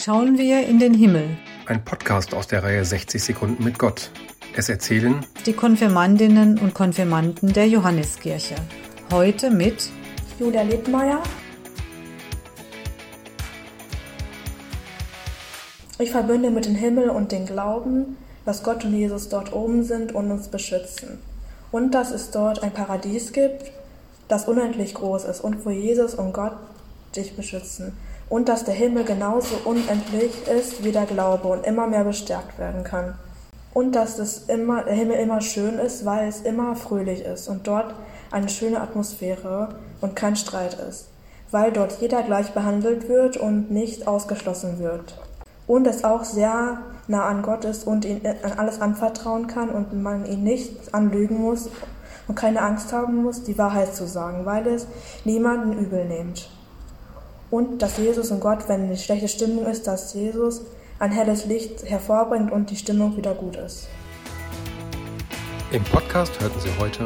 schauen wir in den Himmel. Ein Podcast aus der Reihe 60 Sekunden mit Gott. Es erzählen die Konfirmandinnen und Konfirmanden der Johanneskirche. Heute mit Julia Littmeier. Ich verbinde mit dem Himmel und dem Glauben, dass Gott und Jesus dort oben sind und uns beschützen. Und dass es dort ein Paradies gibt, das unendlich groß ist und wo Jesus und Gott dich beschützen. Und dass der Himmel genauso unendlich ist wie der Glaube und immer mehr bestärkt werden kann. Und dass es immer, der Himmel immer schön ist, weil es immer fröhlich ist und dort eine schöne Atmosphäre und kein Streit ist. Weil dort jeder gleich behandelt wird und nicht ausgeschlossen wird. Und es auch sehr nah an Gott ist und ihn an alles anvertrauen kann und man ihn nicht anlügen muss und keine Angst haben muss, die Wahrheit zu sagen, weil es niemanden übel nimmt. Und dass Jesus und Gott, wenn eine schlechte Stimmung ist, dass Jesus ein helles Licht hervorbringt und die Stimmung wieder gut ist. Im Podcast hörten Sie heute